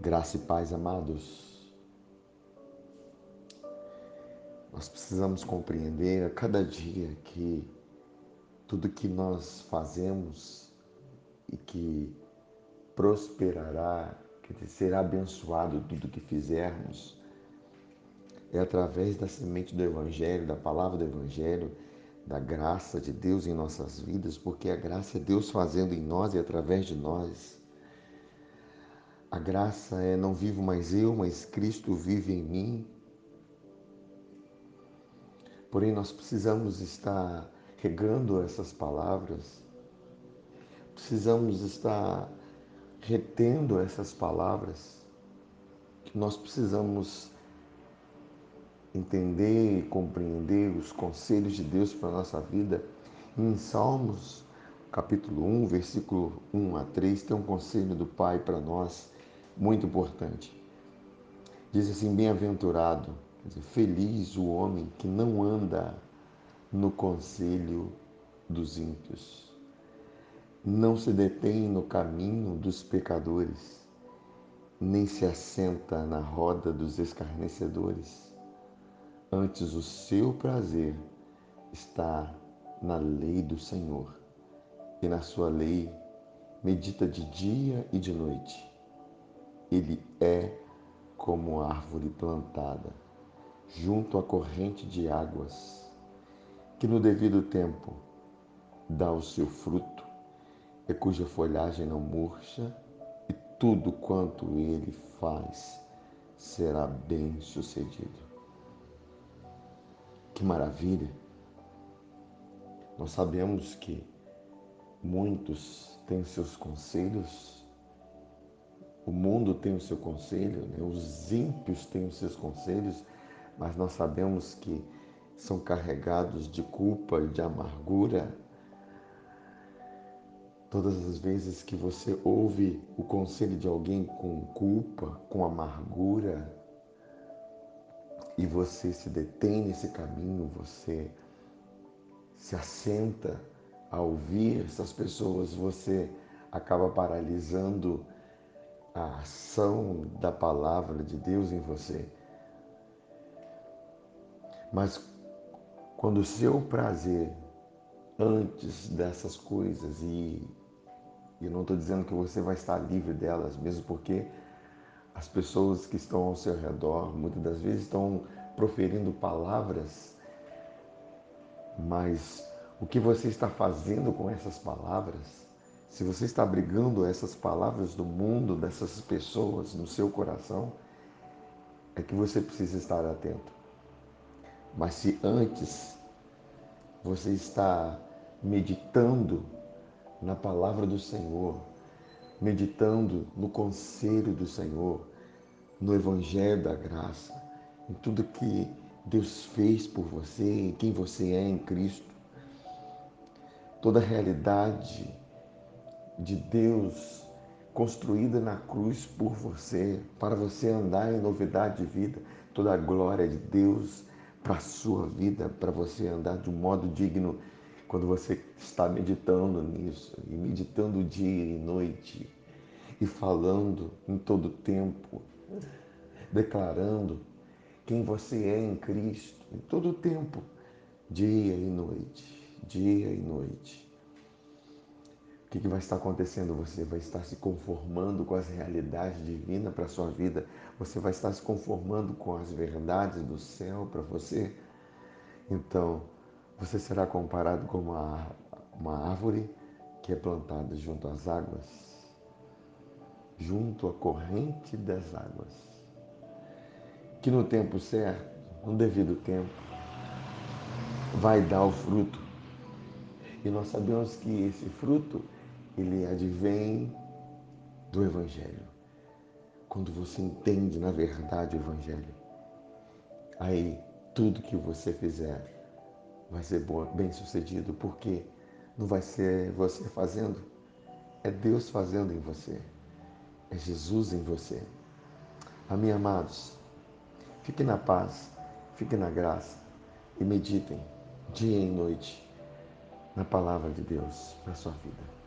Graça e paz, amados. Nós precisamos compreender a cada dia que tudo que nós fazemos e que prosperará, que será abençoado tudo que fizermos, é através da semente do Evangelho, da palavra do Evangelho, da graça de Deus em nossas vidas, porque a graça é Deus fazendo em nós e através de nós. A graça é não vivo mais eu, mas Cristo vive em mim. Porém, nós precisamos estar regando essas palavras, precisamos estar retendo essas palavras, nós precisamos entender e compreender os conselhos de Deus para a nossa vida. Em Salmos, capítulo 1, versículo 1 a 3, tem um conselho do Pai para nós muito importante. Diz assim: Bem-aventurado, feliz o homem que não anda no conselho dos ímpios, não se detém no caminho dos pecadores, nem se assenta na roda dos escarnecedores Antes o seu prazer está na lei do Senhor, e na sua lei medita de dia e de noite. Ele é como árvore plantada junto à corrente de águas, que no devido tempo dá o seu fruto, e cuja folhagem não murcha, e tudo quanto ele faz será bem sucedido. Que maravilha! Nós sabemos que muitos têm seus conselhos, o mundo tem o seu conselho, né? os ímpios têm os seus conselhos, mas nós sabemos que são carregados de culpa e de amargura. Todas as vezes que você ouve o conselho de alguém com culpa, com amargura, e você se detém nesse caminho, você se assenta a ouvir essas pessoas, você acaba paralisando a ação da palavra de Deus em você. Mas quando o seu prazer antes dessas coisas e eu não estou dizendo que você vai estar livre delas, mesmo porque as pessoas que estão ao seu redor muitas das vezes estão proferindo palavras, mas o que você está fazendo com essas palavras? Se você está abrigando essas palavras do mundo, dessas pessoas no seu coração, é que você precisa estar atento. Mas se antes você está meditando na palavra do Senhor, meditando no conselho do Senhor, no Evangelho da graça, em tudo que Deus fez por você, em quem você é em Cristo, toda a realidade de Deus construída na cruz por você, para você andar em novidade de vida, toda a glória de Deus para a sua vida, para você andar de um modo digno quando você está meditando nisso, e meditando dia e noite, e falando em todo tempo, declarando quem você é em Cristo, em todo tempo, dia e noite, dia e noite. O que, que vai estar acontecendo? Você vai estar se conformando com as realidades divinas para a sua vida, você vai estar se conformando com as verdades do céu para você. Então, você será comparado com uma, uma árvore que é plantada junto às águas, junto à corrente das águas, que no tempo certo, no devido tempo, vai dar o fruto. E nós sabemos que esse fruto, ele advém do Evangelho. Quando você entende na verdade o Evangelho, aí tudo que você fizer vai ser bem sucedido, porque não vai ser você fazendo, é Deus fazendo em você, é Jesus em você. Amém, amados, fiquem na paz, fiquem na graça e meditem dia e noite na palavra de Deus para a sua vida.